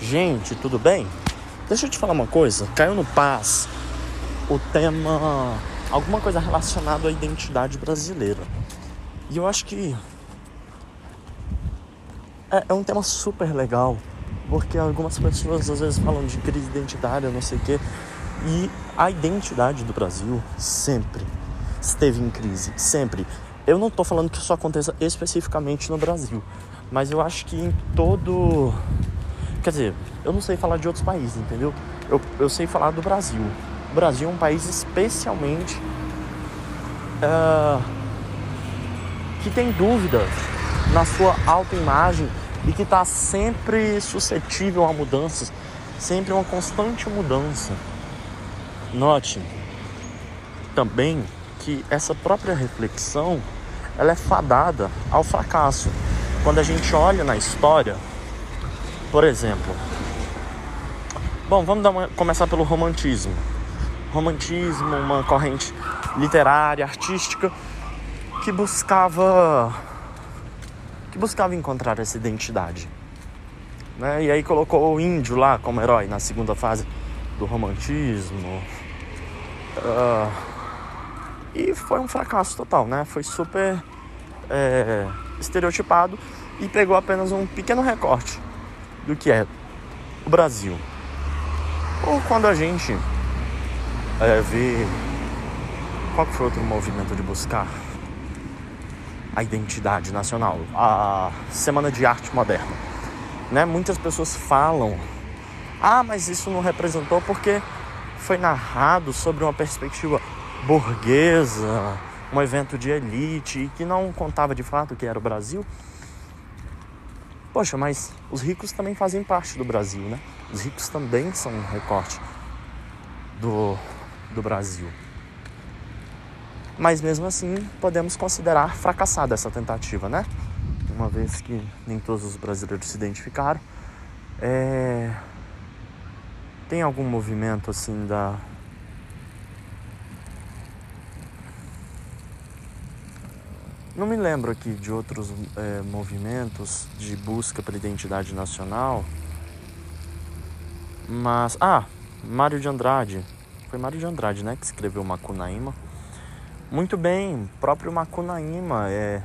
Gente, tudo bem? Deixa eu te falar uma coisa. Caiu no Paz o tema. alguma coisa relacionada à identidade brasileira. E eu acho que. É, é um tema super legal. Porque algumas pessoas às vezes falam de crise identitária, não sei o quê. E a identidade do Brasil sempre esteve em crise. Sempre. Eu não estou falando que isso aconteça especificamente no Brasil. Mas eu acho que em todo. Quer dizer, eu não sei falar de outros países, entendeu? Eu, eu sei falar do Brasil. O Brasil é um país especialmente. Uh, que tem dúvidas na sua autoimagem e que está sempre suscetível a mudanças, sempre uma constante mudança. Note também que essa própria reflexão ela é fadada ao fracasso. Quando a gente olha na história, por exemplo, bom, vamos uma, começar pelo romantismo. Romantismo, uma corrente literária, artística que buscava que buscava encontrar essa identidade. Né? E aí colocou o índio lá como herói na segunda fase do romantismo. Uh, e foi um fracasso total, né? Foi super é, estereotipado e pegou apenas um pequeno recorte do que é o Brasil. Ou quando a gente é, vê qual foi outro movimento de buscar a identidade nacional, a Semana de Arte Moderna, né? Muitas pessoas falam, ah, mas isso não representou porque foi narrado sobre uma perspectiva burguesa, um evento de elite que não contava de fato que era o Brasil. Poxa, mas os ricos também fazem parte do Brasil, né? Os ricos também são um recorte do, do Brasil. Mas mesmo assim, podemos considerar fracassada essa tentativa, né? Uma vez que nem todos os brasileiros se identificaram. É... Tem algum movimento assim da Não me lembro aqui de outros é, movimentos de busca pela identidade nacional. Mas. Ah, Mário de Andrade. Foi Mário de Andrade, né? Que escreveu Macunaíma. Muito bem, próprio Macunaíma é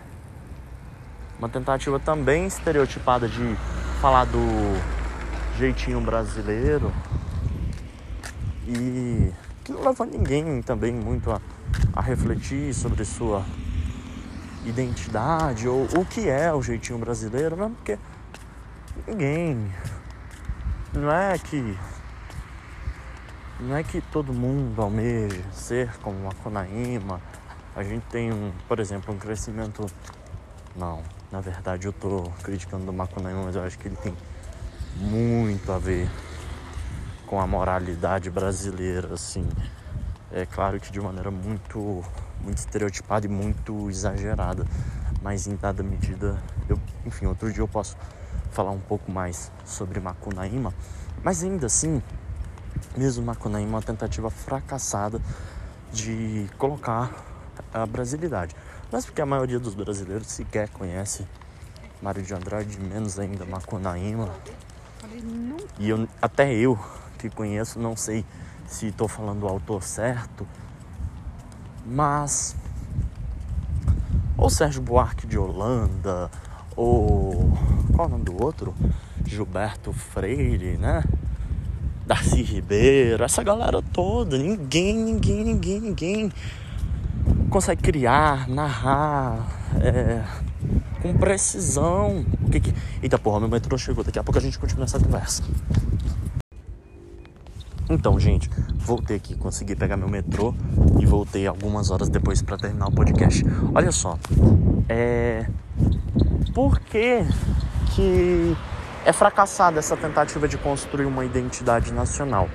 uma tentativa também estereotipada de falar do jeitinho brasileiro e que não leva ninguém também muito a, a refletir sobre sua identidade ou o que é o jeitinho brasileiro, mesmo porque ninguém. Não é que. Não é que todo mundo almeja ser como a Conaíma. A gente tem, um, por exemplo, um crescimento. Não, na verdade eu tô criticando o Macunaíma, mas eu acho que ele tem muito a ver com a moralidade brasileira, assim. É claro que de maneira muito muito estereotipada e muito exagerada, mas em dada medida, eu, enfim, outro dia eu posso falar um pouco mais sobre Macunaíma, mas ainda assim, mesmo Macunaíma é uma tentativa fracassada de colocar a brasilidade. Mas porque a maioria dos brasileiros sequer conhece Mário de Andrade, menos ainda Macunaíma. E eu, até eu que conheço, não sei se estou falando o autor certo, mas ou Sérgio Buarque de Holanda, ou qual é o nome do outro? Gilberto Freire, né? Darcy Ribeiro, essa galera toda, ninguém, ninguém, ninguém, ninguém consegue criar, narrar é, com precisão. O que que. Eita porra, meu metrô chegou, daqui a pouco a gente continua essa conversa. Então, gente, voltei aqui, consegui pegar meu metrô e voltei algumas horas depois para terminar o podcast. Olha só, é. Por que, que é fracassada essa tentativa de construir uma identidade nacional?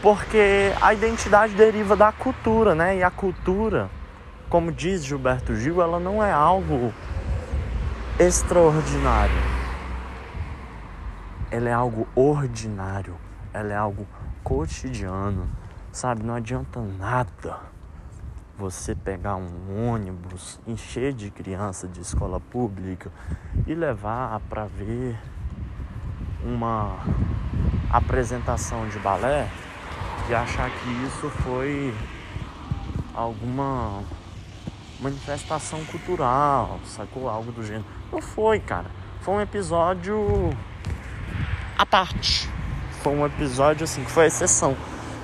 Porque a identidade deriva da cultura, né? E a cultura, como diz Gilberto Gil, ela não é algo extraordinário. Ela é algo ordinário. Ela é algo cotidiano, sabe? Não adianta nada você pegar um ônibus, encher de criança de escola pública e levar para ver uma apresentação de balé e achar que isso foi alguma manifestação cultural, sacou? Algo do gênero. Não foi, cara. Foi um episódio à parte. Foi um episódio assim que foi a exceção,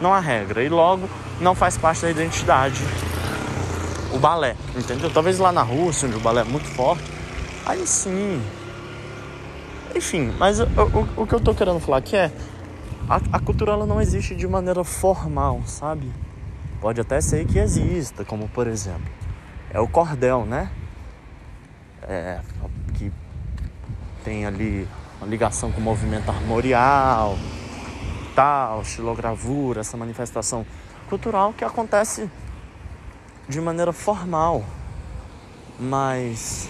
não a regra. E logo não faz parte da identidade o balé, entendeu? Talvez lá na Rússia, onde o balé é muito forte, aí sim. Enfim, mas o, o, o que eu tô querendo falar aqui é a, a cultura ela não existe de maneira formal, sabe? Pode até ser que exista, como por exemplo, é o cordel, né? É, que tem ali uma ligação com o movimento armorial, tal, estilogravura, essa manifestação cultural que acontece de maneira formal, mas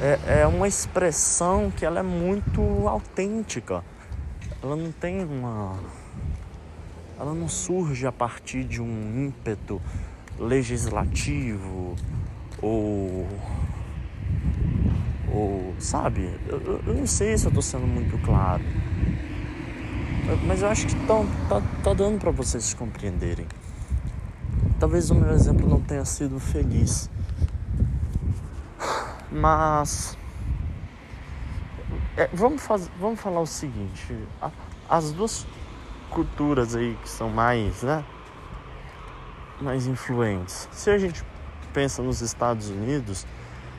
é, é uma expressão que ela é muito autêntica. Ela não tem uma. Ela não surge a partir de um ímpeto legislativo ou. ou. sabe? Eu, eu não sei se eu tô sendo muito claro. Mas eu acho que tá, tá, tá dando para vocês compreenderem. Talvez o meu exemplo não tenha sido feliz, mas é, vamos, faz, vamos falar o seguinte: a, as duas culturas aí que são mais, né, mais influentes. Se a gente pensa nos Estados Unidos,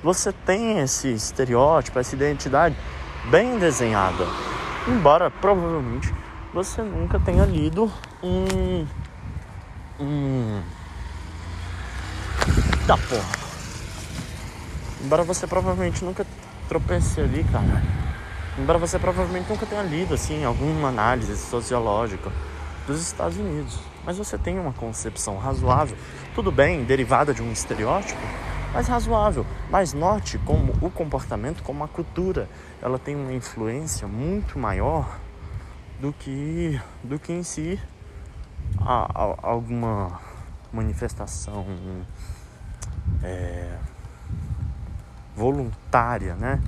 você tem esse estereótipo, essa identidade bem desenhada, embora provavelmente você nunca tenha lido um um da porra. Embora você provavelmente nunca tropece ali, cara. Embora você provavelmente nunca tenha lido assim alguma análise sociológica dos Estados Unidos, mas você tem uma concepção razoável, tudo bem, derivada de um estereótipo, mas razoável. Mas note como o comportamento, como a cultura, ela tem uma influência muito maior do que do que em si a, a, alguma manifestação é, voluntária, né,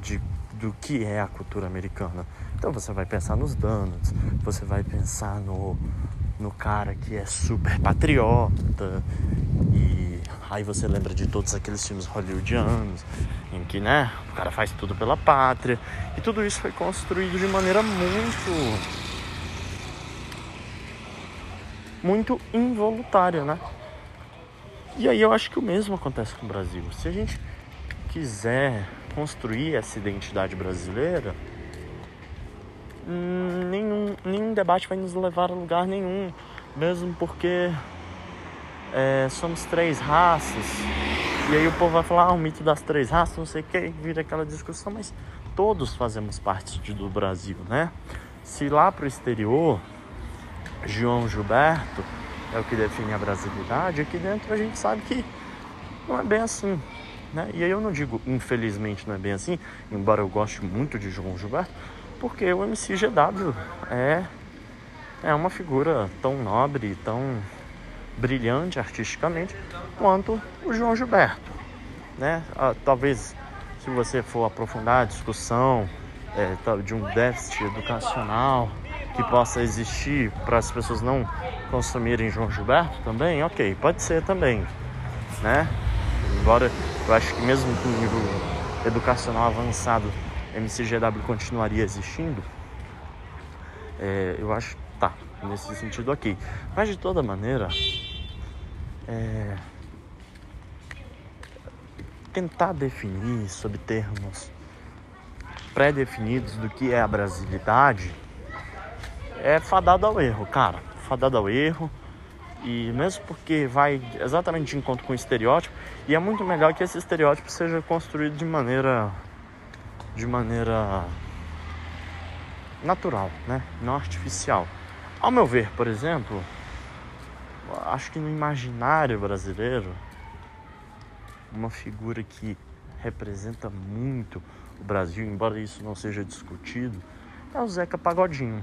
de, do que é a cultura americana. Então você vai pensar nos donuts, você vai pensar no, no cara que é super patriota e aí você lembra de todos aqueles filmes hollywoodianos em que, né, o cara faz tudo pela pátria e tudo isso foi construído de maneira muito muito involuntária, né? E aí eu acho que o mesmo acontece com o Brasil. Se a gente quiser construir essa identidade brasileira, nenhum, nenhum debate vai nos levar a lugar nenhum, mesmo porque é, somos três raças. E aí o povo vai falar, ah, o mito das três raças, não sei o que, vira aquela discussão, mas todos fazemos parte do Brasil, né? Se lá pro exterior, João Gilberto é o que define a brasilidade, aqui dentro a gente sabe que não é bem assim. Né? E aí eu não digo infelizmente não é bem assim, embora eu goste muito de João Gilberto, porque o MC GW é, é uma figura tão nobre, tão brilhante artisticamente quanto o João Gilberto. Né? Ah, talvez se você for aprofundar a discussão é, de um déficit educacional que possa existir para as pessoas não consumirem João Gilberto também, ok, pode ser também, né? Embora eu acho que mesmo com o nível educacional avançado, MCGW continuaria existindo, é, eu acho, tá, nesse sentido ok. Mas de toda maneira, é, tentar definir sob termos pré-definidos do que é a brasilidade é fadado ao erro, cara. Fadado ao erro. E mesmo porque vai exatamente de encontro com o estereótipo, e é muito melhor que esse estereótipo seja construído de maneira de maneira natural, né? Não artificial. Ao meu ver, por exemplo, acho que no imaginário brasileiro, uma figura que representa muito o Brasil, embora isso não seja discutido, é o Zeca Pagodinho.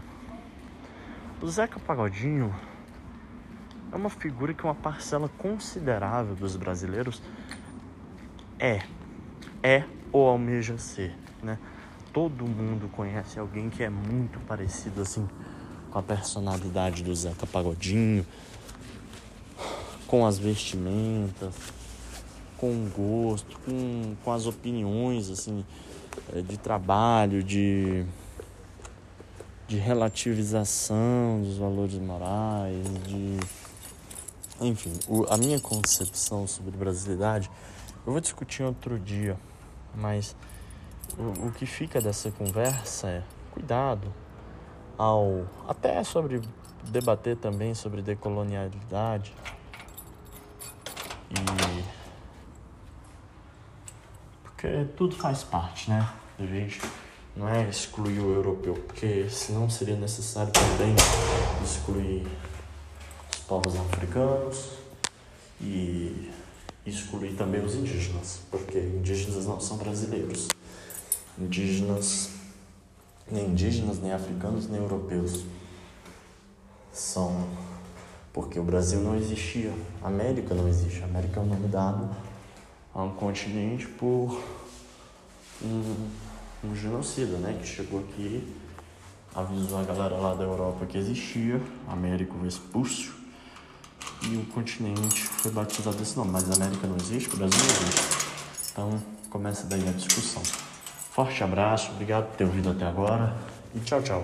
O Zeca Pagodinho é uma figura que uma parcela considerável dos brasileiros é, é ou almeja ser, né? todo mundo conhece alguém que é muito parecido assim com a personalidade do Zeca Pagodinho, com as vestimentas, com o gosto, com, com as opiniões assim eh, de trabalho, de de relativização dos valores morais, de enfim, o, a minha concepção sobre brasilidade eu vou discutir outro dia, mas o, o que fica dessa conversa é cuidado ao até sobre debater também sobre decolonialidade e porque tudo faz parte, né? A gente não é excluir o europeu, porque senão seria necessário também excluir os povos africanos e excluir também os indígenas, porque indígenas não são brasileiros. Indígenas, nem indígenas, nem africanos, nem europeus são porque o Brasil não existia, a América não existe. A América é um nome dado a um continente por um, um genocida, né? Que chegou aqui, avisou a galera lá da Europa que existia, Américo Vespúcio, e o continente foi batizado desse nome. Mas a América não existe, o Brasil não existe. Então começa daí a discussão. Forte abraço, obrigado por ter ouvido até agora e tchau, tchau.